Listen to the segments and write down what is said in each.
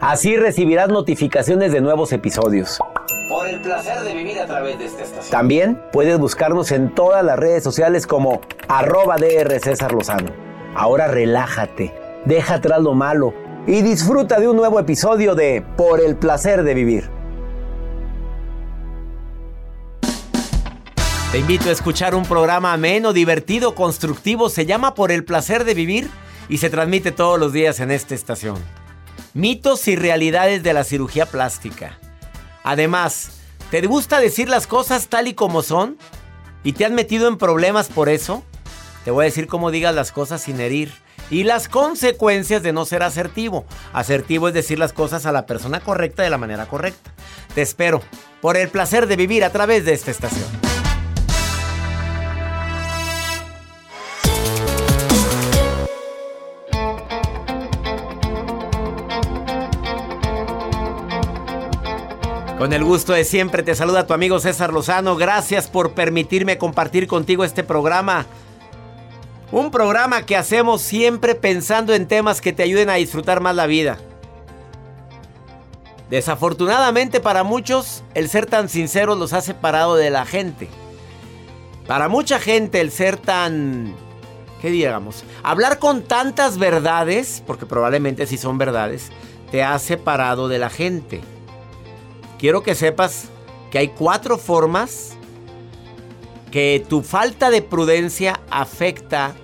Así recibirás notificaciones de nuevos episodios. Por el placer de vivir a través de esta estación. También puedes buscarnos en todas las redes sociales como arroba DR César Lozano. Ahora relájate, deja atrás lo malo y disfruta de un nuevo episodio de Por el placer de vivir. Te invito a escuchar un programa ameno, divertido, constructivo. Se llama Por el placer de vivir y se transmite todos los días en esta estación. Mitos y realidades de la cirugía plástica. Además, ¿te gusta decir las cosas tal y como son? ¿Y te han metido en problemas por eso? Te voy a decir cómo digas las cosas sin herir. Y las consecuencias de no ser asertivo. Asertivo es decir las cosas a la persona correcta de la manera correcta. Te espero por el placer de vivir a través de esta estación. Con el gusto de siempre te saluda tu amigo César Lozano. Gracias por permitirme compartir contigo este programa. Un programa que hacemos siempre pensando en temas que te ayuden a disfrutar más la vida. Desafortunadamente para muchos, el ser tan sincero los ha separado de la gente. Para mucha gente el ser tan... ¿Qué digamos? Hablar con tantas verdades, porque probablemente sí son verdades, te ha separado de la gente quiero que sepas que hay cuatro formas que tu falta de prudencia afecta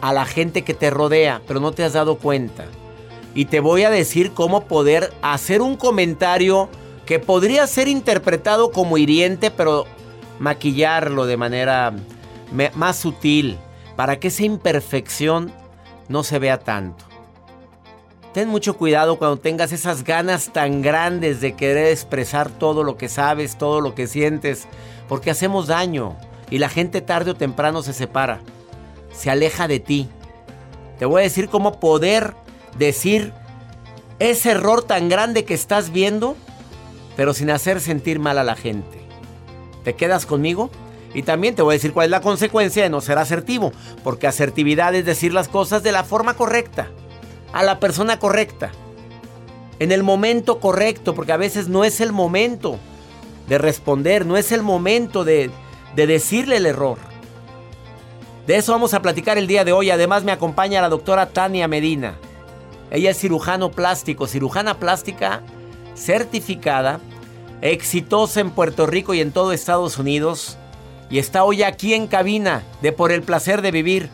a la gente que te rodea, pero no te has dado cuenta. Y te voy a decir cómo poder hacer un comentario que podría ser interpretado como hiriente, pero maquillarlo de manera más sutil para que esa imperfección no se vea tanto. Ten mucho cuidado cuando tengas esas ganas tan grandes de querer expresar todo lo que sabes, todo lo que sientes, porque hacemos daño y la gente tarde o temprano se separa, se aleja de ti. Te voy a decir cómo poder decir ese error tan grande que estás viendo, pero sin hacer sentir mal a la gente. ¿Te quedas conmigo? Y también te voy a decir cuál es la consecuencia de no ser asertivo, porque asertividad es decir las cosas de la forma correcta a la persona correcta, en el momento correcto, porque a veces no es el momento de responder, no es el momento de, decirle el error. De eso vamos a platicar el día de hoy. Además me acompaña la doctora Tania Medina. Ella es cirujano plástico, cirujana plástica certificada, exitosa en Puerto Rico y en todo Estados Unidos. Y está hoy aquí en cabina de Por el Placer de Vivir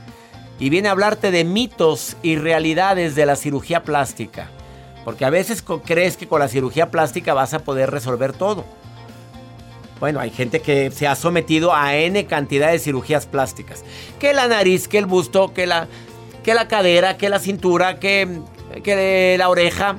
y viene a hablarte de mitos y realidades de la cirugía plástica. Porque a veces crees que con la cirugía plástica vas a poder resolver todo. Bueno, hay gente que se ha sometido a N cantidad de cirugías plásticas. Que la nariz, que el busto, que la, que la cadera, que la cintura, que, que la oreja.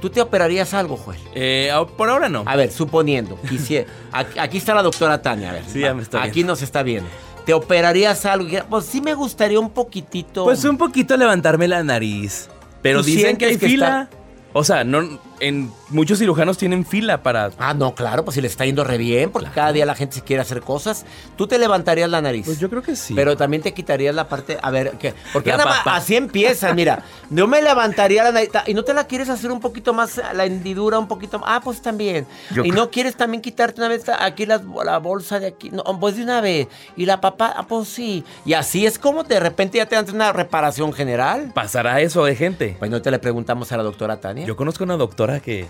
¿Tú te operarías algo, Joel? Eh, por ahora no. A ver, suponiendo. aquí está la doctora Tania. A ver, sí, ya me está Aquí nos está viendo. ¿Te operarías algo? Pues sí me gustaría un poquitito. Pues un poquito levantarme la nariz. Pero dicen que hay fila. O sea, no, en muchos cirujanos tienen fila para. Ah, no, claro, pues si le está yendo re bien, porque cada día la gente se quiere hacer cosas. Tú te levantarías la nariz. Pues yo creo que sí. Pero también te quitarías la parte. A ver, ¿qué? Porque así empieza, mira. Yo me levantaría la nariz. ¿Y no te la quieres hacer un poquito más, la hendidura un poquito más? Ah, pues también. ¿Y no quieres también quitarte una vez aquí la, bolsa de aquí? No, pues de una vez. ¿Y la papá? Ah, pues sí. Y así es como de repente ya te dan una reparación general. ¿Pasará eso de gente? Pues no te le preguntamos a la doctora Tania. Yo conozco una doctora que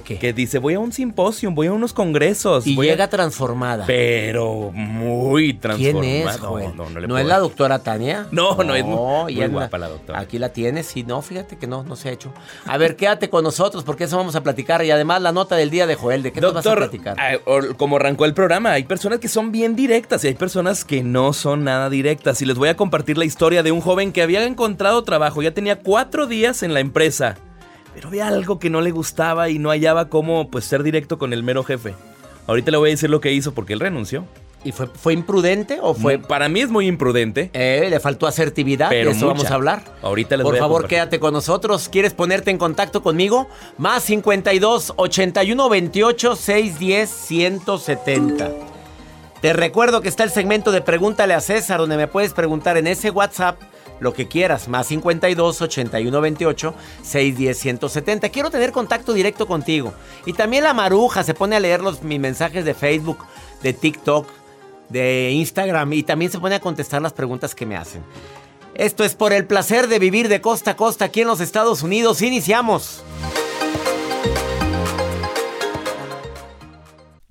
que dice, voy a un simposio, voy a unos congresos. Y llega transformada. Pero muy transformada. ¿Quién es, No, no, no, es la doctora Tania? No, no, es muy, guapa la doctora. Aquí la tienes y no, fíjate que no, no se ha hecho. A ver, quédate con nosotros porque eso vamos a platicar. Y además la nota del día de Joel, ¿de qué nos vas a platicar? Como arrancó el programa, hay personas que son bien directas y hay personas que no son nada directas. Y les voy a compartir la historia de un joven que había encontrado trabajo, ya tenía cuatro días en la empresa pero había algo que no le gustaba y no hallaba cómo pues ser directo con el mero jefe. Ahorita le voy a decir lo que hizo porque él renunció. ¿Y fue, fue imprudente o fue...? Mm, para mí es muy imprudente. Eh, le faltó asertividad, pero eso vamos a hablar. Ahorita les Por voy a favor, quédate con nosotros. ¿Quieres ponerte en contacto conmigo? Más 52 81 28 610 170. Te recuerdo que está el segmento de Pregúntale a César, donde me puedes preguntar en ese WhatsApp lo que quieras, más 52 81 28 610 170. Quiero tener contacto directo contigo. Y también la maruja se pone a leer los, mis mensajes de Facebook, de TikTok, de Instagram y también se pone a contestar las preguntas que me hacen. Esto es por el placer de vivir de costa a costa aquí en los Estados Unidos. Iniciamos.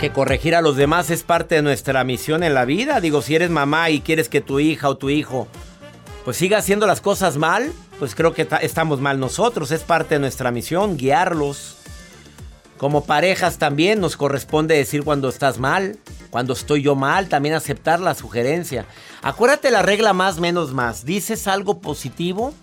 Que corregir a los demás es parte de nuestra misión en la vida. Digo, si eres mamá y quieres que tu hija o tu hijo pues siga haciendo las cosas mal, pues creo que estamos mal nosotros. Es parte de nuestra misión guiarlos. Como parejas también nos corresponde decir cuando estás mal, cuando estoy yo mal, también aceptar la sugerencia. Acuérdate la regla más menos más. Dices algo positivo,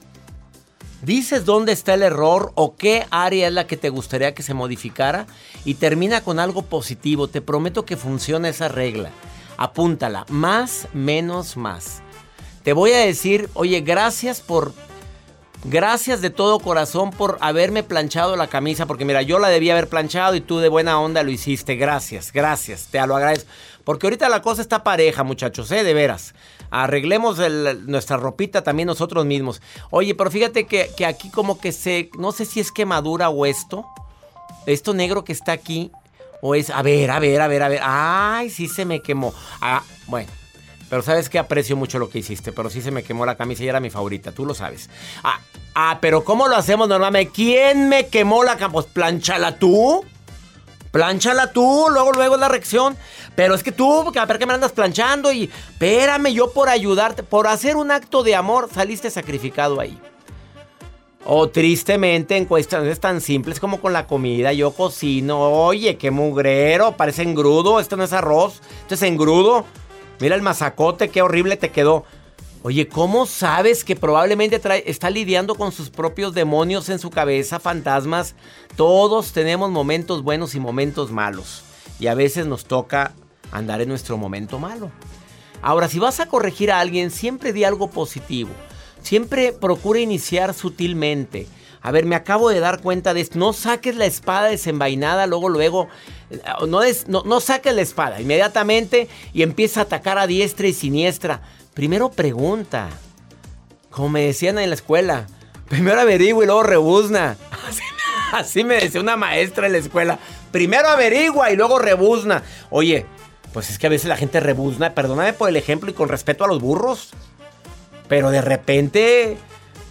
dices dónde está el error o qué área es la que te gustaría que se modificara y termina con algo positivo. Te prometo que funciona esa regla. Apúntala, más, menos, más. Te voy a decir, oye, gracias por... Gracias de todo corazón por haberme planchado la camisa, porque mira, yo la debía haber planchado y tú de buena onda lo hiciste. Gracias, gracias, te lo agradezco. Porque ahorita la cosa está pareja, muchachos, ¿eh? De veras arreglemos nuestra ropita también nosotros mismos. Oye, pero fíjate que, aquí como que se, no sé si es quemadura o esto, esto negro que está aquí, o es, a ver, a ver, a ver, a ver, ay, sí se me quemó. Ah, bueno. Pero sabes que aprecio mucho lo que hiciste, pero sí se me quemó la camisa y era mi favorita, tú lo sabes. Ah, ah pero ¿cómo lo hacemos normalmente? ¿Quién me quemó la camisa? Pues planchala tú. Planchala tú, luego, luego la reacción. Pero es que tú, ¿para qué me andas planchando? Y espérame, yo por ayudarte, por hacer un acto de amor, saliste sacrificado ahí. O tristemente en cuestiones tan simples como con la comida, yo cocino, oye, qué mugrero, parece engrudo, esto no es arroz, esto es engrudo. Mira el mazacote, qué horrible te quedó. Oye, ¿cómo sabes que probablemente está lidiando con sus propios demonios en su cabeza, fantasmas? Todos tenemos momentos buenos y momentos malos. Y a veces nos toca andar en nuestro momento malo. Ahora, si vas a corregir a alguien, siempre di algo positivo. Siempre procura iniciar sutilmente. A ver, me acabo de dar cuenta de esto. No saques la espada desenvainada, luego, luego. Eh, no, no, no saques la espada inmediatamente y empieza a atacar a diestra y siniestra. Primero pregunta. Como me decían en la escuela. Primero averigua y luego rebuzna. Así, me decía una maestra en la escuela. Primero averigua y luego rebuzna. Oye, pues es que a veces la gente rebuzna. Perdóname por el ejemplo y con respeto a los burros. Pero de repente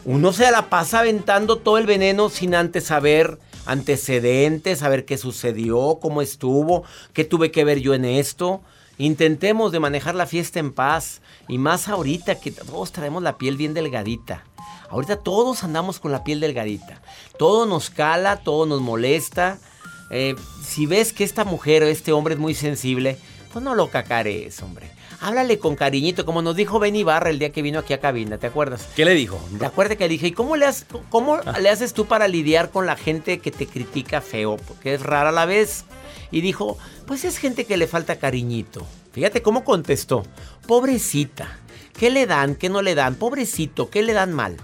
uno se la pasa aventando todo el veneno sin antes saber antecedentes, saber qué sucedió, cómo estuvo, qué tuve que ver yo en esto. Intentemos de manejar la fiesta en paz. Y más ahorita que todos traemos la piel bien delgadita. Ahorita todos andamos con la piel delgadita. Todo nos cala, todo nos molesta. Eh, si ves que esta mujer o este hombre es muy sensible, pues no lo cacares, hombre. Háblale con cariñito, como nos dijo Benny Barra el día que vino aquí a cabina, ¿te acuerdas? ¿Qué le dijo? ¿Te acuerdas que le dije, ¿y cómo, le, cómo ah. le haces tú para lidiar con la gente que te critica feo? Porque es rara a la vez. Y dijo, pues es gente que le falta cariñito. Fíjate cómo contestó. Pobrecita. ¿Qué le dan? ¿Qué no le dan? Pobrecito, ¿qué le dan mal?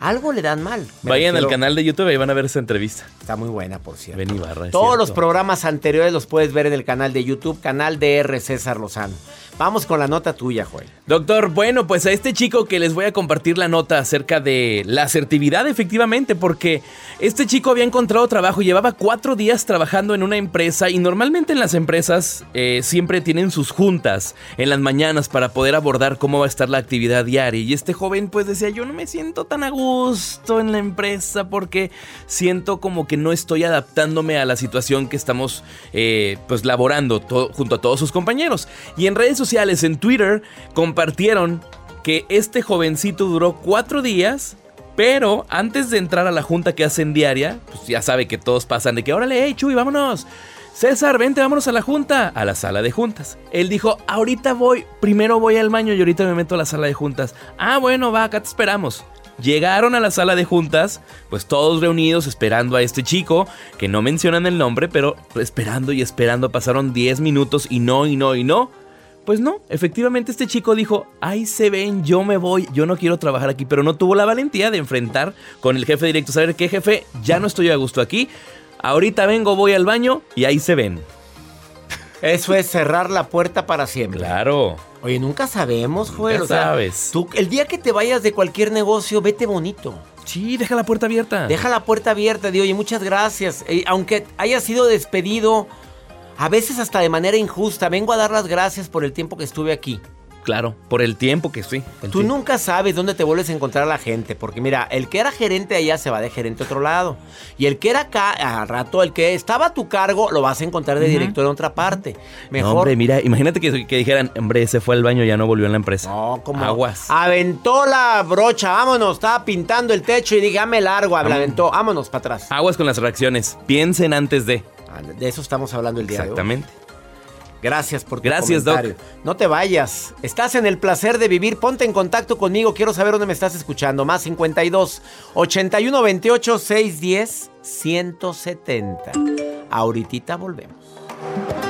Algo le dan mal. Vayan al canal de YouTube y van a ver esa entrevista. Está muy buena, por cierto. Barra, Todos los programas anteriores los puedes ver en el canal de YouTube, canal de R. César Lozano. Vamos con la nota tuya, Joel. Doctor, bueno, pues a este chico que les voy a compartir la nota acerca de la asertividad, efectivamente, porque este chico había encontrado trabajo, llevaba cuatro días trabajando en una empresa y normalmente en las empresas eh, siempre tienen sus juntas en las mañanas para poder abordar cómo va a estar la actividad diaria. Y este joven pues decía, yo no me siento tan a gusto en la empresa porque siento como que no estoy adaptándome a la situación que estamos eh, pues laborando junto a todos sus compañeros. Y en redes sociales en Twitter, compartieron que este jovencito duró cuatro días pero antes de entrar a la junta que hacen diaria, pues ya sabe que todos pasan de que, órale, hey, Chuy, vámonos. César, vente, vámonos a la junta, a la sala de juntas. Él dijo, ahorita voy, primero voy al baño y ahorita me meto a la sala de juntas. Ah, bueno, va, acá te esperamos. Llegaron a la sala de juntas, pues todos reunidos esperando a este chico, que no mencionan el nombre, pero esperando y esperando, pasaron 10 minutos y no, y no, y no. Pues no, efectivamente este chico dijo, ahí se ven, yo me voy, yo no quiero trabajar aquí, pero no tuvo la valentía de enfrentar con el jefe directo, saber qué jefe, ya no estoy a gusto aquí, ahorita vengo, voy al baño y ahí se ven. Eso es cerrar la puerta para siempre. Claro. Oye, nunca sabemos, Joel. sabes. Tú, el día que te vayas de cualquier negocio, vete bonito. Sí, deja la puerta abierta. Deja la puerta abierta, di, oye, muchas gracias. Eh, aunque haya sido despedido, a veces hasta de manera injusta. Vengo a dar las gracias por el tiempo que estuve aquí. Claro, por el tiempo que estoy. Tú nunca sabes dónde te vuelves a encontrar a la gente, porque mira, el que era gerente allá se va de gerente a otro lado. Y el que era acá, al rato, el que estaba a tu cargo, lo vas a encontrar de director en otra parte. Mejor. hombre, mira, imagínate que, dijeran, hombre, se fue al baño, ya no volvió en la empresa. No, como. Aguas. Aventó la brocha, vámonos, estaba pintando el techo y dígame largo, aventó, vámonos para atrás. Aguas con las reacciones, piensen antes de. De eso estamos hablando el día de hoy. Exactamente. Gracias por tu Gracias, comentario. No te vayas. Estás en el placer de vivir. Ponte en contacto conmigo. Quiero saber dónde me estás escuchando. Más 52 81 28 610 170. Ahorita volvemos.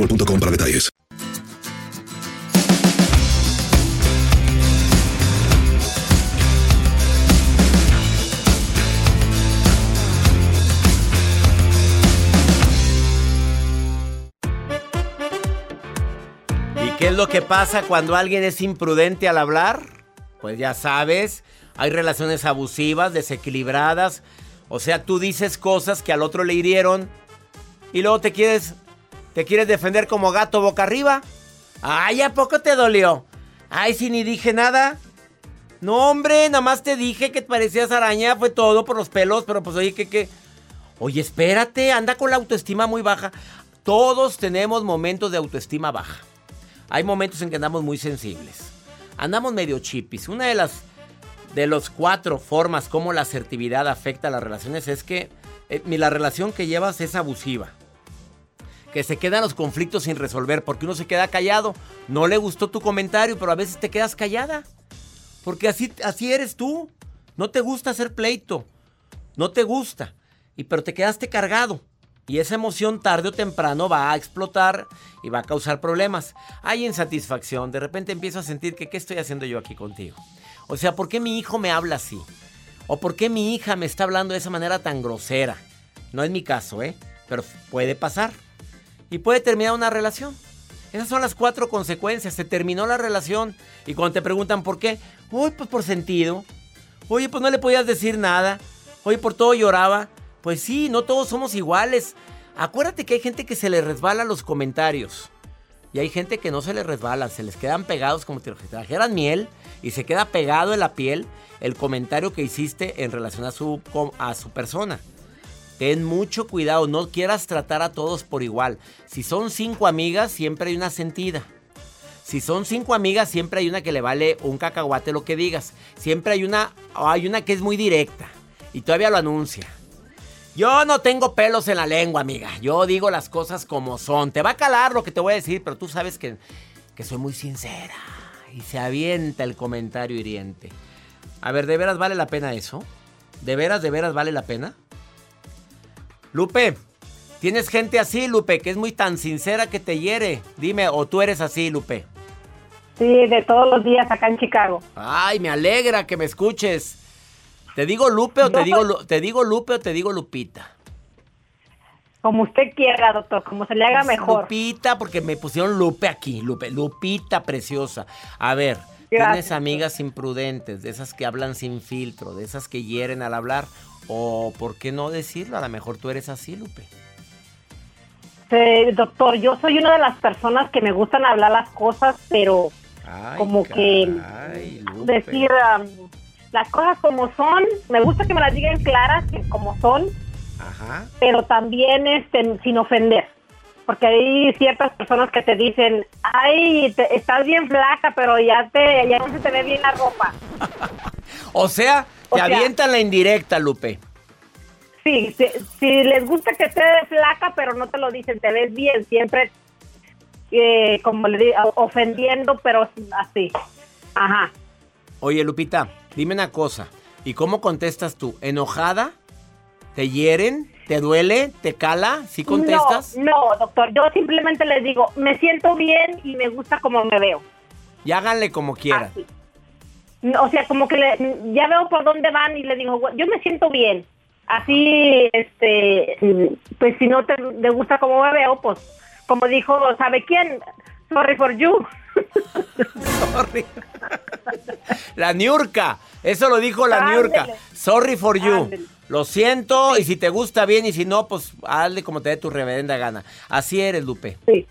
boostmobile.com para detalles. ¿Y qué es lo que pasa cuando alguien es imprudente al hablar? Pues ya sabes, hay relaciones abusivas, desequilibradas. O sea, tú dices cosas que al otro le hirieron y luego te quieres te quieres defender como gato boca arriba. Ay, ¿a poco te dolió? Ay, si ni dije nada. No, hombre, nada más te dije que parecías araña, fue todo por los pelos, pero pues oye, ¿qué qué? Oye, espérate, anda con la autoestima muy baja. Todos tenemos momentos de autoestima baja. Hay momentos en que andamos muy sensibles. Andamos medio chipis. Una de las de los cuatro formas como la asertividad afecta a las relaciones es que eh, la relación que llevas es abusiva. Que se quedan los conflictos sin resolver porque uno se queda callado. No le gustó tu comentario, pero a veces te quedas callada. Porque así, así eres tú. No te gusta hacer pleito. No te gusta. Y pero te quedaste cargado. Y esa emoción tarde o temprano va a explotar y va a causar problemas. Hay insatisfacción. De repente empiezo a sentir que ¿qué estoy haciendo yo aquí contigo? O sea, ¿por qué mi hijo me habla así? ¿O por qué mi hija me está hablando de esa manera tan grosera? No es mi caso, ¿eh? Pero puede pasar. Y puede terminar una relación. Esas son las cuatro consecuencias. Se terminó la relación. Y cuando te preguntan por qué, uy, pues por sentido. Oye, pues no le podías decir nada. Oye, por todo lloraba. Pues sí, no todos somos iguales. Acuérdate que hay gente que se le resbala los comentarios. Y hay gente que no se les resbala, se les quedan pegados como si trajeran miel y se queda pegado en la piel el comentario que hiciste en relación a su, a su persona. Ten mucho cuidado, no quieras tratar a todos por igual. Si son cinco amigas, siempre hay una sentida. Si son cinco amigas, siempre hay una que le vale un cacahuate lo que digas. Siempre hay una, hay una que es muy directa y todavía lo anuncia. Yo no tengo pelos en la lengua, amiga. Yo digo las cosas como son. Te va a calar lo que te voy a decir, pero tú sabes que, que soy muy sincera. Y se avienta el comentario hiriente. A ver, ¿de veras vale la pena eso? ¿De veras, de veras vale la pena? Lupe, tienes gente así, Lupe, que es muy tan sincera que te hiere. Dime, o tú eres así, Lupe. Sí, de todos los días acá en Chicago. Ay, me alegra que me escuches. ¿Te digo Lupe o te digo, Lu- te digo Lupe o te digo Lupita? Como usted quiera, doctor, como se le haga Pues, mejor. Lupita, porque me pusieron Lupe aquí, Lupe, Lupita preciosa. A ver, tienes amigas imprudentes, de esas que hablan sin filtro, de esas que hieren al hablar. O, ¿por qué no decirlo? A lo mejor tú eres así, Lupe. Sí, doctor, yo soy una de las personas que me gustan hablar las cosas, pero Ay, como que Lupe. decir um, las cosas como son. Me gusta que me las digan claras, que como son, Ajá. pero también este, sin ofender. Porque hay ciertas personas que te dicen, ay, te- estás bien flaca, pero ya, te, ya no se te ve bien la ropa. O sea, O te sea- avientan la indirecta, Lupe. Sí, si, si les gusta que esté flaca, pero no te lo dicen, te ves bien, siempre eh, como le digo, ofendiendo, pero así. Ajá. Oye, Lupita, dime una cosa. ¿Y cómo contestas tú? ¿Enojada? ¿Te hieren? ¿Te duele? ¿Te cala? ¿Sí contestas? No, no, doctor. Yo simplemente les digo, me siento bien y me gusta como me veo. Y háganle como quieran. Así. O sea, como que le- ya veo por dónde van y le digo, "Güey, yo me siento bien. Así, este, pues si no te, te gusta como me veo, pues, como dijo, ¿sabe quién? Sorry for you. Sorry. La Niurka. Eso lo dijo la. Niurka. Sorry for you. Lo siento y si te gusta bien y si no, pues hazle como te dé tu reverenda gana. Así eres, Lupe. Sí.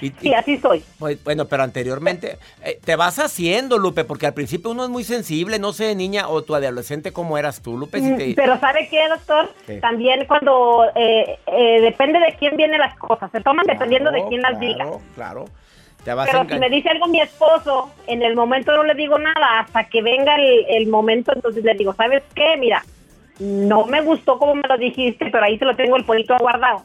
Y- Sí, así soy. Bueno, pero anteriormente eh, te vas haciendo, Lupe, porque al principio uno es muy sensible, no sé, niña o tu adolescente, ¿cómo eras tú, Lupe? Si te- Mm, Pero ¿sabe qué, doctor? ¿Qué? También cuando eh, eh, depende de quién vienen las cosas, se toman dependiendo de quién las diga. Claro, claro. Pero si me dice algo mi esposo, en el momento no le digo nada, hasta que venga el, el momento, entonces le digo, ¿sabes qué? Mira, no me gustó como me lo dijiste, pero ahí se lo tengo el pollito guardado.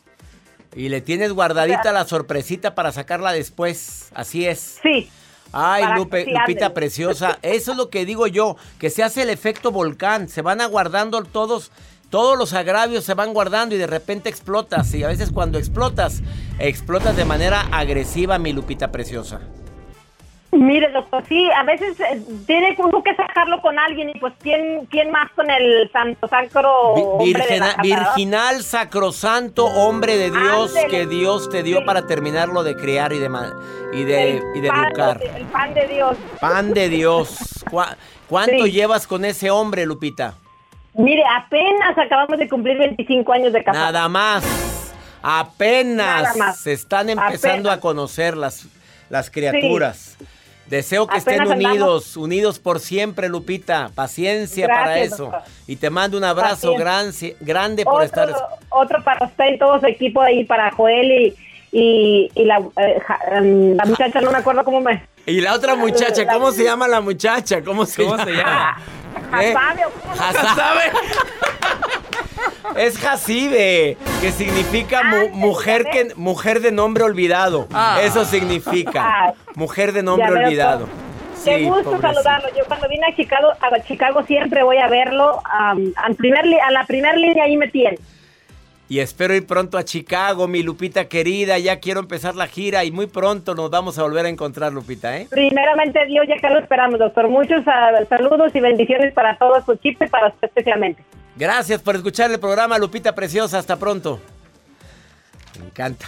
Y le tienes guardadita la sorpresita para sacarla después. Así es. Sí. Ay, Lupe, Lupita preciosa. Eso es lo que digo yo, que se hace el efecto volcán. Se van aguardando todos, todos los agravios se van guardando y de repente explotas. Y a veces cuando explotas, explotas de manera agresiva, mi Lupita preciosa. Mire, doctor, sí, a veces eh, tiene uno que sacarlo con alguien y pues ¿quién, quién más con el santo sacro virginal, sacrosanto, hombre de Dios que Dios te dio Sí. para terminarlo de criar y de, y de, y de pan educar. el pan de Dios. Pan de Dios. ¿Cuá- ¿Cuánto Sí. llevas con ese hombre, Lupita? Mire, apenas acabamos de cumplir 25 años de casado. Nada más. Apenas Nada más. se están empezando Apenas. a conocer las, las criaturas. Deseo que Apenas estén andamos. unidos, unidos por siempre, Lupita. Paciencia Gracias, para eso. doctor. Y te mando un abrazo gran- grande por Otro, estar. otro para usted y todo su equipo ahí, para Joel y, y, y la, eh, ja- em, la muchacha, no me acuerdo cómo me... Y la otra muchacha, ¿cómo se llama la muchacha? ¿Cómo se ¿Cómo llama? se llama? ¿Eh? Es Jacibe, que significa mu- mujer que mujer de nombre olvidado. Ah. Eso significa. Ah. Mujer de nombre olvidado. Qué gusto pobrecita. saludarlo. Yo cuando vine a Chicago, a Chicago siempre voy a verlo. al primer a la primera línea ahí me tiene. Y espero ir pronto a Chicago, mi Lupita querida. Ya quiero empezar la gira y muy pronto nos vamos a volver a encontrar, Lupita, ¿eh? Primeramente Dios, ya que lo esperamos, doctor. Muchos ah, saludos y bendiciones para todo su equipo y para usted especialmente. Gracias por escuchar el programa, Lupita Preciosa. Hasta pronto. Me encanta.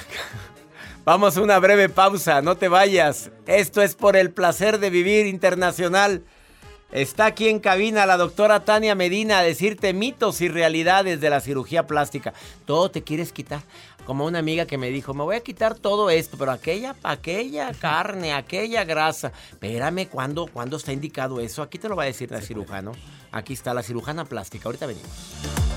Vamos a una breve pausa, no te vayas. Esto es por el placer de vivir internacional. Está aquí en cabina la doctora Tania Medina a decirte mitos y realidades de la cirugía plástica. Todo te quieres quitar. Como una amiga que me dijo, me voy a quitar todo esto, pero aquella, aquella carne, aquella grasa. Espérame, ¿cuándo, ¿cuándo está indicado eso? Aquí te lo va a decir la cirujano. Aquí está la cirujana plástica. Ahorita venimos.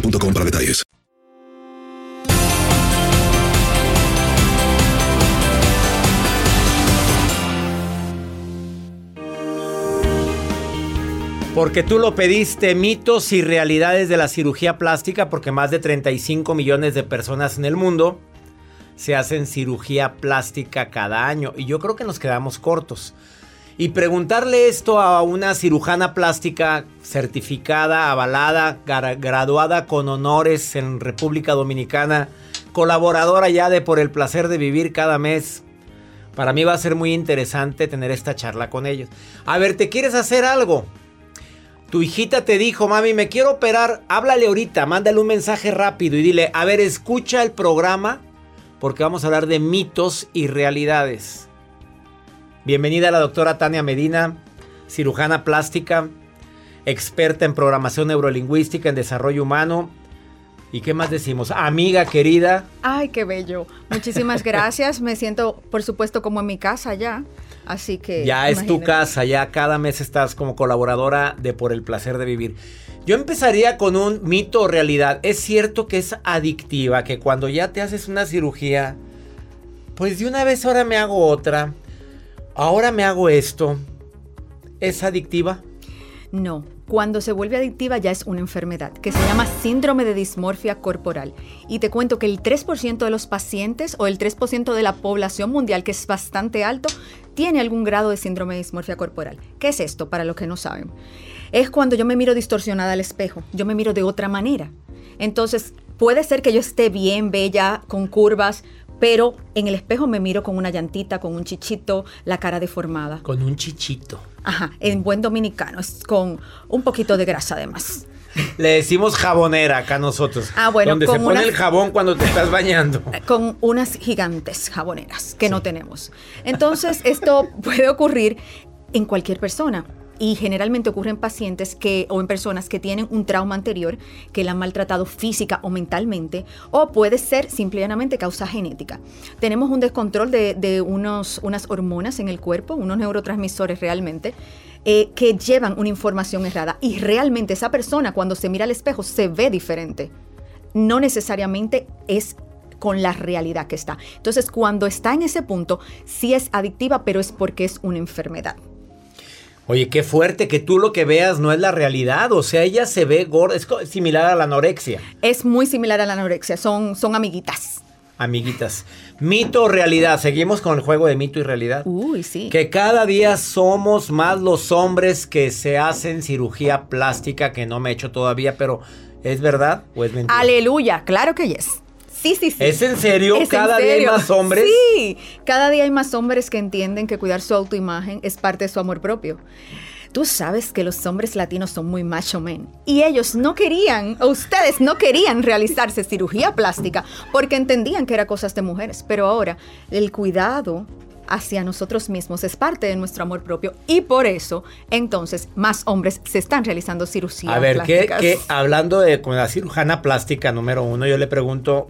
para detalles. Porque tú lo pediste, mitos y realidades de la cirugía plástica, porque más de 35 millones de personas en el mundo se hacen cirugía plástica cada año. Y yo creo que nos quedamos cortos. Y preguntarle esto a una cirujana plástica certificada, avalada, gra- graduada con honores en República Dominicana, colaboradora ya de Por el Placer de Vivir cada mes. Para mí va a ser muy interesante tener esta charla con ellos. A ver, ¿te quieres hacer algo? Tu hijita te dijo, mami, me quiero operar. Háblale ahorita, mándale un mensaje rápido y dile, a ver, escucha el programa porque vamos a hablar de mitos y realidades. Bienvenida a la doctora Tania Medina, cirujana plástica, experta en programación neurolingüística, en desarrollo humano. ¿Y qué más decimos? Amiga querida. Ay, qué bello. Muchísimas gracias. Me siento, por supuesto, como en mi casa ya. Así que. Ya es tu casa, ya cada mes estás como colaboradora de Por el Placer de Vivir. Yo empezaría con un mito o realidad. Es cierto que es adictiva, que cuando ya te haces una cirugía, pues de una vez ahora me hago otra, ahora me hago esto. ¿Es adictiva? No. Cuando se vuelve adictiva ya es una enfermedad que se llama síndrome de dismorfia corporal. Y te cuento que el 3% de los pacientes o el 3% de la población mundial, que es bastante alto, tiene algún grado de síndrome de dismorfia corporal. ¿Qué es esto para los que no saben? Es cuando yo me miro distorsionada al espejo, yo me miro de otra manera. Entonces, puede ser que yo esté bien, bella, con curvas, pero en el espejo me miro con una llantita, con un chichito, la cara deformada. Con un chichito. Ajá, en buen dominicano, es con un poquito de grasa además. Le decimos jabonera acá nosotros. Ah, bueno, Donde se con pone unas- el jabón cuando te estás bañando. Con unas gigantes jaboneras que no tenemos. Entonces, esto puede ocurrir en cualquier persona. Y generalmente ocurre en pacientes que, o en personas que tienen un trauma anterior, que la han maltratado física o mentalmente, o puede ser simplemente causa genética. Tenemos un descontrol de, unos, unas hormonas en el cuerpo, unos neurotransmisores realmente, eh, que llevan una información errada. Y realmente esa persona cuando se mira al espejo se ve diferente. No necesariamente es con la realidad que está. Entonces, cuando está en ese punto, sí es adictiva, pero es porque es una enfermedad. Oye, qué fuerte que tú lo que veas no es la realidad. O sea, ella se ve gorda. Es similar a la anorexia. Es muy similar a la anorexia, son, son amiguitas. Amiguitas. Mito o realidad. Seguimos con el juego de mito y realidad. Uy, sí. Que cada día somos más los hombres que se hacen cirugía plástica, que no me he hecho todavía, pero ¿es verdad o es mentira? Aleluya, claro que yes. Sí, sí, sí. ¿Es en serio? Es en ¿Cada día hay más hombres? Sí, cada día hay más hombres que entienden que cuidar su autoimagen es parte de su amor propio. Tú sabes que los hombres latinos son muy macho men y ellos no querían, o ustedes no querían realizarse cirugía plástica porque entendían que era cosas de mujeres, pero ahora el cuidado hacia nosotros mismos es parte de nuestro amor propio y por eso entonces más hombres se están realizando cirugías A ver, ¿qué, plásticas. qué- hablando de con la cirujana plástica número uno, yo le pregunto,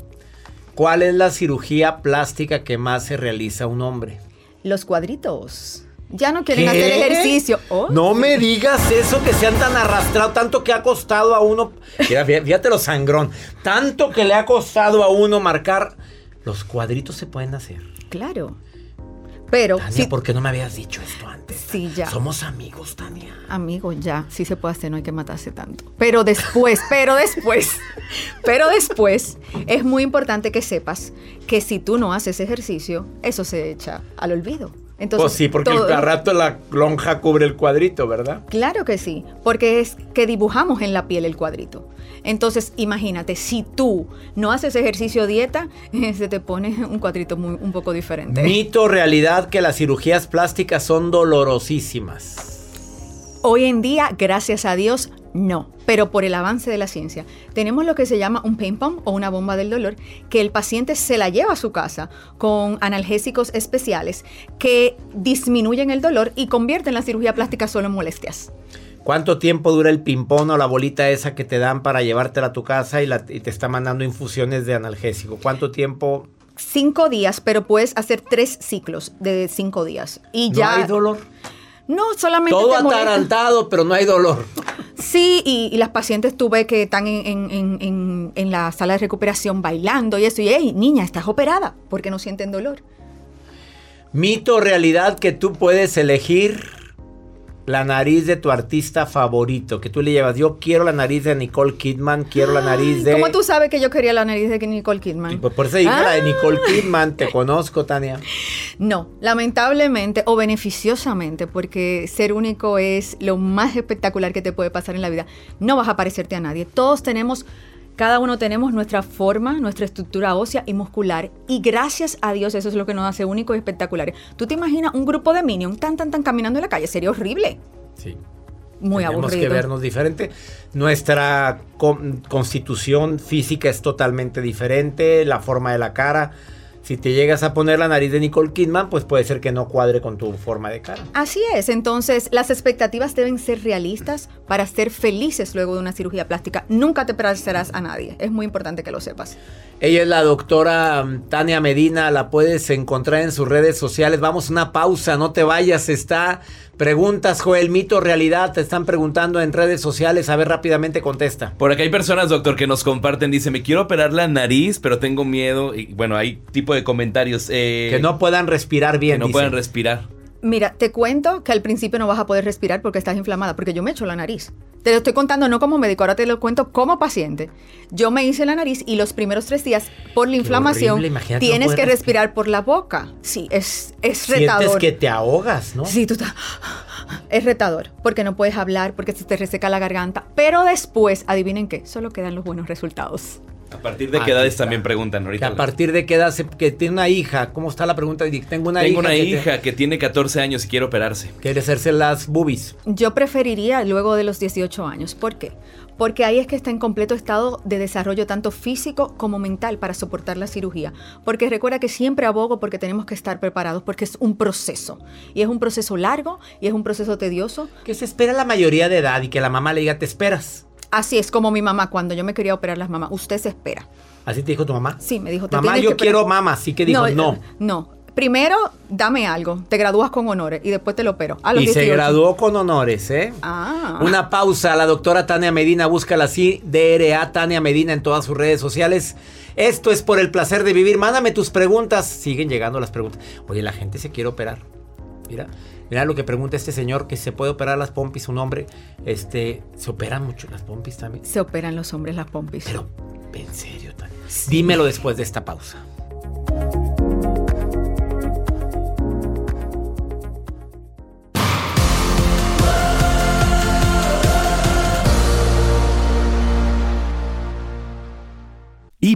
¿cuál es la cirugía plástica que más se realiza a un hombre? Los cuadritos. Ya no quieren ¿Qué? hacer ejercicio. Oh, No me digas eso que sean tan arrastrados, tanto que ha costado a uno. Mira, fí- fíjate lo sangrón. Tanto que le ha costado a uno marcar. Los cuadritos se pueden hacer. Claro. Pero Tania, sí, ¿por qué no me habías dicho esto antes? sí, ya. Somos amigos, Tania. Amigo, ya, sí se puede hacer, no hay que matarse tanto. Pero después, pero después, pero después, es muy importante que sepas que si tú no haces ejercicio, eso se echa al olvido. Entonces, pues sí, porque todo- el rato la lonja cubre el cuadrito, ¿verdad? Claro que sí, porque es que dibujamos en la piel el cuadrito. Entonces, imagínate, si tú no haces ejercicio dieta, se te pone un cuadrito muy, un poco diferente. Mito, realidad que las cirugías plásticas son dolorosísimas. Hoy en día, gracias a Dios, No, pero por el avance de la ciencia. Tenemos lo que se llama un pain pump o una bomba del dolor, que el paciente se la lleva a su casa con analgésicos especiales que disminuyen el dolor y convierten la cirugía plástica solo en molestias. ¿Cuánto tiempo dura el pimpón o la bolita esa que te dan para llevártela a tu casa y, la- y te está mandando infusiones de analgésico? ¿Cuánto tiempo? Cinco días, pero puedes hacer tres ciclos de cinco días. Y ¿No ya. hay dolor? No, solamente. Todo atarantado, pero no hay dolor. Sí, y, y las pacientes tuve que están en, en- en- en- en la sala de recuperación bailando y eso. Y, hey, niña, estás operada porque no sienten dolor. Mito realidad que tú puedes elegir la nariz de tu artista favorito, que tú le llevas. Yo quiero la nariz de Nicole Kidman, quiero la nariz de... ¿Cómo tú sabes que yo quería la nariz de Nicole Kidman? Pues por eso dije la de Ah. Nicole Kidman, te conozco, Tania. No, lamentablemente o beneficiosamente, porque ser único es lo más espectacular que te puede pasar en la vida. No vas a parecerte a nadie. Todos tenemos, cada uno tenemos nuestra forma, nuestra estructura ósea y muscular. Y gracias a Dios eso es lo que nos hace únicos y espectaculares. ¿Tú te imaginas un grupo de minions tan, tan, tan caminando en la calle? Sería horrible. Sí. Muy Tenemos aburrido. que vernos diferente. Nuestra con- constitución física es totalmente diferente, la forma de la cara. Si te llegas a poner la nariz de Nicole Kidman, pues puede ser que no cuadre con tu forma de cara. Así es, entonces las expectativas deben ser realistas para ser felices luego de una cirugía plástica. Nunca te parecerás a nadie, es muy importante que lo sepas. Ella es la doctora mm, Tania Medina, la puedes encontrar en sus redes sociales. Vamos a una pausa, no te vayas, está preguntas, Joel, mito, realidad, te están preguntando en redes sociales, a ver rápidamente contesta. Por acá hay personas, doctor, que nos comparten. Dice, me quiero operar la nariz, pero tengo miedo. Y bueno, hay tipo de comentarios. eh, Que no puedan respirar bien. que no dicen. puedan respirar. Mira, te cuento que al principio no vas a poder respirar porque estás inflamada, porque yo me echo la nariz. Te lo estoy contando no como médico, ahora te lo cuento como paciente. Yo me hice la nariz y los primeros tres días, por la inflamación, no tienes que respirar por la boca. Sí, es, es Sientes retador. que te ahogas, ¿no? Sí, tú estás... Es retador, porque no puedes hablar, porque se te reseca la garganta. Pero después, adivinen qué, solo quedan los buenos resultados. ¿A partir de Aquí qué edades está. también preguntan Que ahorita? a partir de qué edad se- que tiene una hija, ¿cómo está la pregunta? Tengo una Tengo hija. una que te- hija que tiene 14 años y quiere operarse. quiere hacerse las boobies. Yo preferiría luego de los 18 años. ¿Por qué? Porque ahí es que está en completo estado de desarrollo tanto físico como mental para soportar la cirugía. Porque recuerda que siempre abogo porque tenemos que estar preparados porque es un proceso. Y es un proceso largo y es un proceso tedioso. Que se espera la mayoría de edad y que la mamá le diga, te esperas. Así es como mi mamá cuando yo me quería operar las mamás. Usted se espera. ¿Así te dijo tu mamá? Sí, me dijo. "Te Mamá, yo que operar". quiero mamá, así que dijo, no. No. Primero, dame algo. Te gradúas con honores y después te lo opero. A los Y se 18. graduó con honores, ¿eh? Ah. Una pausa, la doctora Tania Medina, búscala así, DRA Tania Medina en todas sus redes sociales. Esto es por el placer de vivir. Mándame tus preguntas. Siguen llegando las preguntas. Oye, la gente se quiere operar. Mira, mira lo que pregunta este señor, que se puede operar las pompis, un hombre. Este, se operan mucho las pompis también. Se operan los hombres las pompis. Pero, en serio. Dímelo después de esta pausa.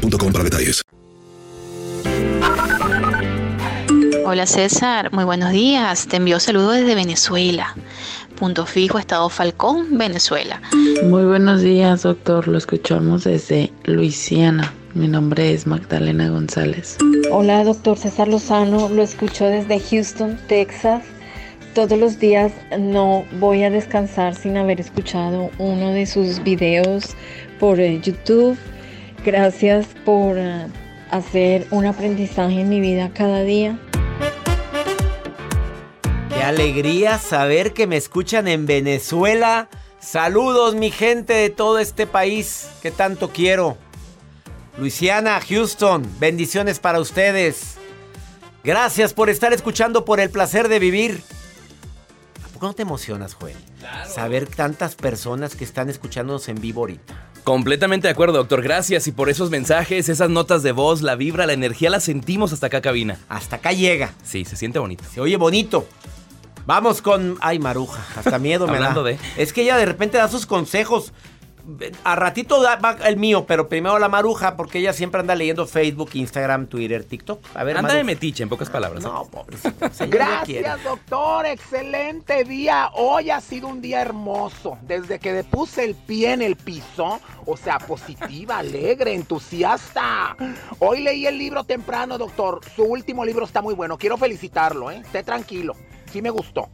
boostmobile.com para detalles. Hola César, muy buenos días. Te envío saludos desde Venezuela. Punto fijo, Estado Falcón, Venezuela. Muy buenos días, doctor. Lo escuchamos desde Luisiana. Mi nombre es Magdalena González. Hola, doctor César Lozano. Lo escucho desde Houston, Texas. Todos los días no voy a descansar sin haber escuchado uno de sus videos por eh, YouTube. Gracias por uh, hacer un aprendizaje en mi vida cada día. Qué alegría saber que me escuchan en Venezuela. Saludos mi gente de todo este país que tanto quiero. Luisiana, Houston, bendiciones para ustedes. Gracias por estar escuchando por el placer de vivir. ¿A poco no te emocionas, Joel? Saber tantas personas que están escuchándonos en vivo ahorita. Completamente de acuerdo, doctor. Gracias. Y por esos mensajes, esas notas de voz, la vibra, la energía, la sentimos hasta acá, cabina. Hasta acá llega. Sí, se siente bonito. Se oye bonito. Vamos con. Ay, Maruja. Hasta miedo me da. De- Es que ella de repente da sus consejos. A ratito va el mío, pero primero la Maruja, porque ella siempre anda leyendo Facebook, Instagram, Twitter, TikTok. A ver, Anda de metiche, en pocas palabras. No, pobrecita. Gracias, doctor. Excelente día. Hoy ha sido un día hermoso. Desde que le puse el pie en el piso, o sea, positiva, alegre, entusiasta. Hoy leí el libro temprano, doctor. Su último libro está muy bueno. Quiero felicitarlo, ¿eh? Esté tranquilo. Sí me gustó.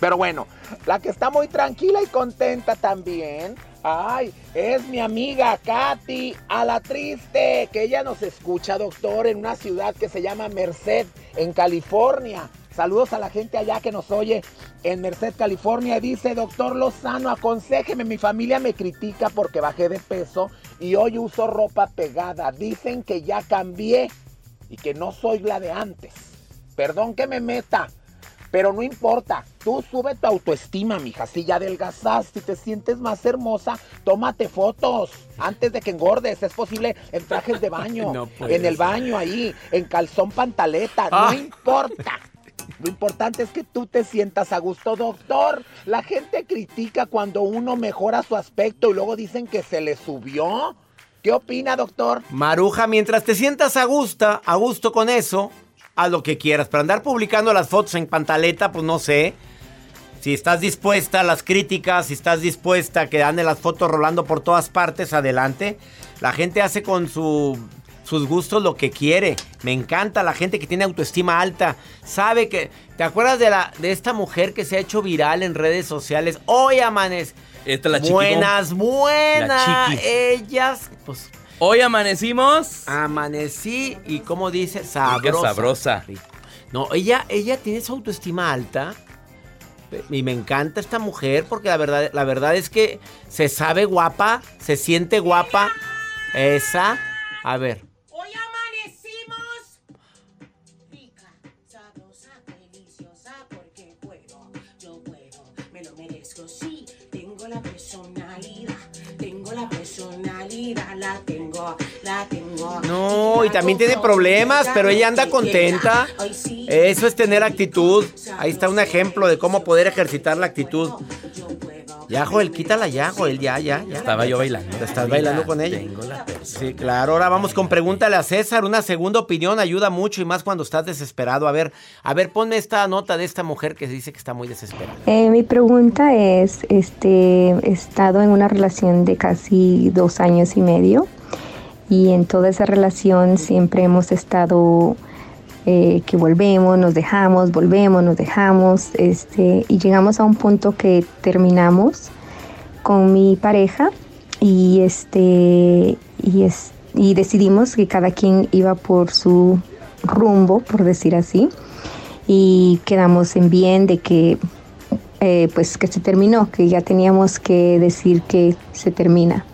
Pero bueno, la que está muy tranquila y contenta también. Ay, es mi amiga Katy, a la triste, que ella nos escucha, doctor, en una ciudad que se llama Merced, en California. Saludos a la gente allá que nos oye en Merced, California. Dice, doctor Lozano, aconséjeme, mi familia me critica porque bajé de peso y hoy uso ropa pegada. Dicen que ya cambié y que no soy la de antes. Perdón que me meta, pero no importa. Tú sube tu autoestima, mija. Si ya adelgazaste, si te sientes más hermosa, tómate fotos antes de que engordes. Es posible en trajes de baño, No en el baño ahí, en calzón pantaleta. Ah. No importa. Lo importante es que tú te sientas a gusto, doctor. La gente critica cuando uno mejora su aspecto y luego dicen que se le subió. ¿Qué opina, doctor? Maruja, mientras te sientas a gusto, a gusto con eso, haz lo que quieras. Pero andar publicando las fotos en pantaleta, pues no sé. Si estás dispuesta a las críticas, si estás dispuesta a que ande las fotos rolando por todas partes, adelante. La gente hace con su- sus gustos lo que quiere. Me encanta la gente que tiene autoestima alta. Sabe que. ¿Te acuerdas de, la, de esta mujer que se ha hecho viral en redes sociales? Hoy amanece. Esta es la chiqui Buenas, buenas. La chiqui. Ellas, pues. Hoy amanecimos. Amanecí y como dice, sabrosa. sabrosa. No, ella, ella tiene su autoestima alta. Y me encanta esta mujer porque la verdad, la verdad es que se sabe guapa, se siente guapa. Esa. A ver. Hoy la tengo. No, y también tiene problemas, pero ella anda contenta. Eso es tener actitud. Ahí está un ejemplo de cómo poder ejercitar la actitud. Ya, Joel, quítala ya, Joel, ya, ya, ya. Estaba yo bailando. Estás bailando con ella. Sí, claro. Ahora vamos con pregúntale a César. Una segunda opinión ayuda mucho y más cuando estás desesperado. A ver, a ver, ponme esta nota de esta mujer que dice que está muy desesperada. Eh, mi pregunta es, este, he estado en una relación de casi dos años y medio y en toda esa relación siempre hemos estado eh, que volvemos, nos dejamos, volvemos, nos dejamos, este, y llegamos a un punto que terminamos con mi pareja y este y es y decidimos que cada quien iba por su rumbo, por decir así, y quedamos en bien de que eh, pues que se terminó, que ya teníamos que decir que se termina.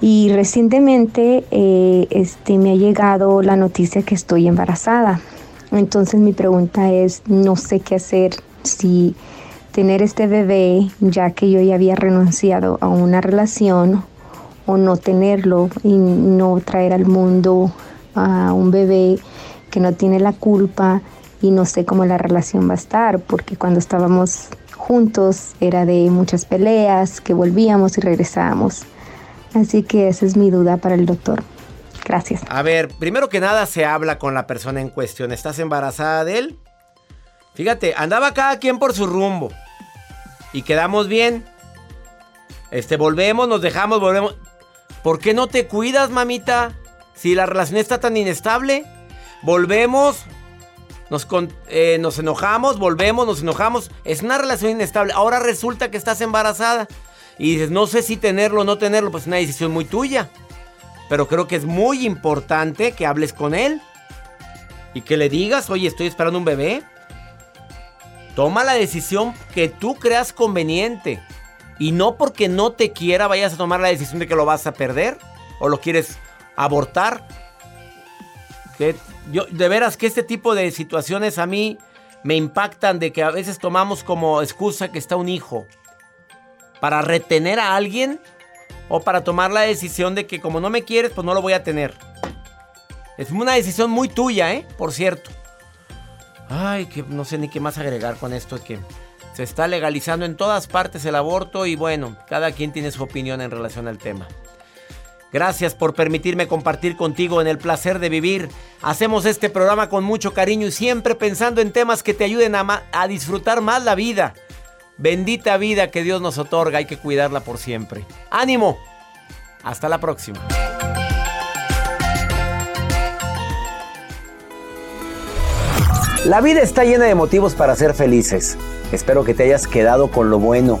Y recientemente eh, este, me ha llegado la noticia que estoy embarazada. Entonces mi pregunta es, no sé qué hacer si tener este bebé, ya que yo ya había renunciado a una relación, o no tenerlo y no traer al mundo a un bebé que no tiene la culpa y no sé cómo la relación va a estar, porque cuando estábamos juntos era de muchas peleas, que volvíamos y regresábamos. Así que esa es mi duda para el doctor. Gracias. A ver, primero que nada se habla con la persona en cuestión. ¿Estás embarazada de él? Fíjate, andaba cada quien por su rumbo. Y quedamos bien. Este, volvemos, nos dejamos, volvemos. ¿Por qué no te cuidas, mamita? Si la relación está tan inestable. Volvemos, nos, eh, nos enojamos, volvemos, nos enojamos. Es una relación inestable. Ahora resulta que estás embarazada. Y dices, no sé si tenerlo o no tenerlo. Pues es una decisión muy tuya. Pero creo que es muy importante que hables con él. Y que le digas, oye, estoy esperando un bebé. Toma la decisión que tú creas conveniente. Y no porque no te quiera vayas a tomar la decisión de que lo vas a perder. O lo quieres abortar. yo, de veras que este tipo de situaciones a mí me impactan de que a veces tomamos como excusa que está un hijo. Para retener a alguien o para tomar la decisión de que como no me quieres, pues no lo voy a tener. Es una decisión muy tuya, ¿eh? Por cierto. Ay, que no sé ni qué más agregar con esto que se está legalizando en todas partes el aborto y bueno, cada quien tiene su opinión en relación al tema. Gracias por permitirme compartir contigo en el placer de vivir. Hacemos este programa con mucho cariño y siempre pensando en temas que te ayuden a, a disfrutar más la vida. Bendita vida que Dios nos otorga, hay que cuidarla por siempre. ¡Ánimo! Hasta la próxima. La vida está llena de motivos para ser felices. Espero que te hayas quedado con lo bueno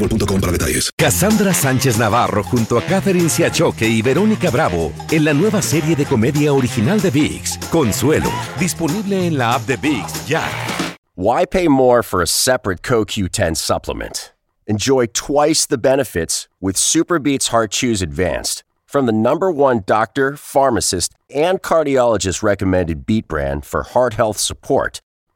para detalles. Cassandra Sánchez Navarro junto a Catherine Siachoque y Verónica Bravo en la nueva serie de comedia original de VIX, Consuelo, disponible en la app de VIX ya. Why pay more for a separate CoQ10 supplement? Enjoy twice the benefits with Superbeats Heart Chews Advanced from the number one doctor, pharmacist, and cardiologist recommended beat brand for heart health support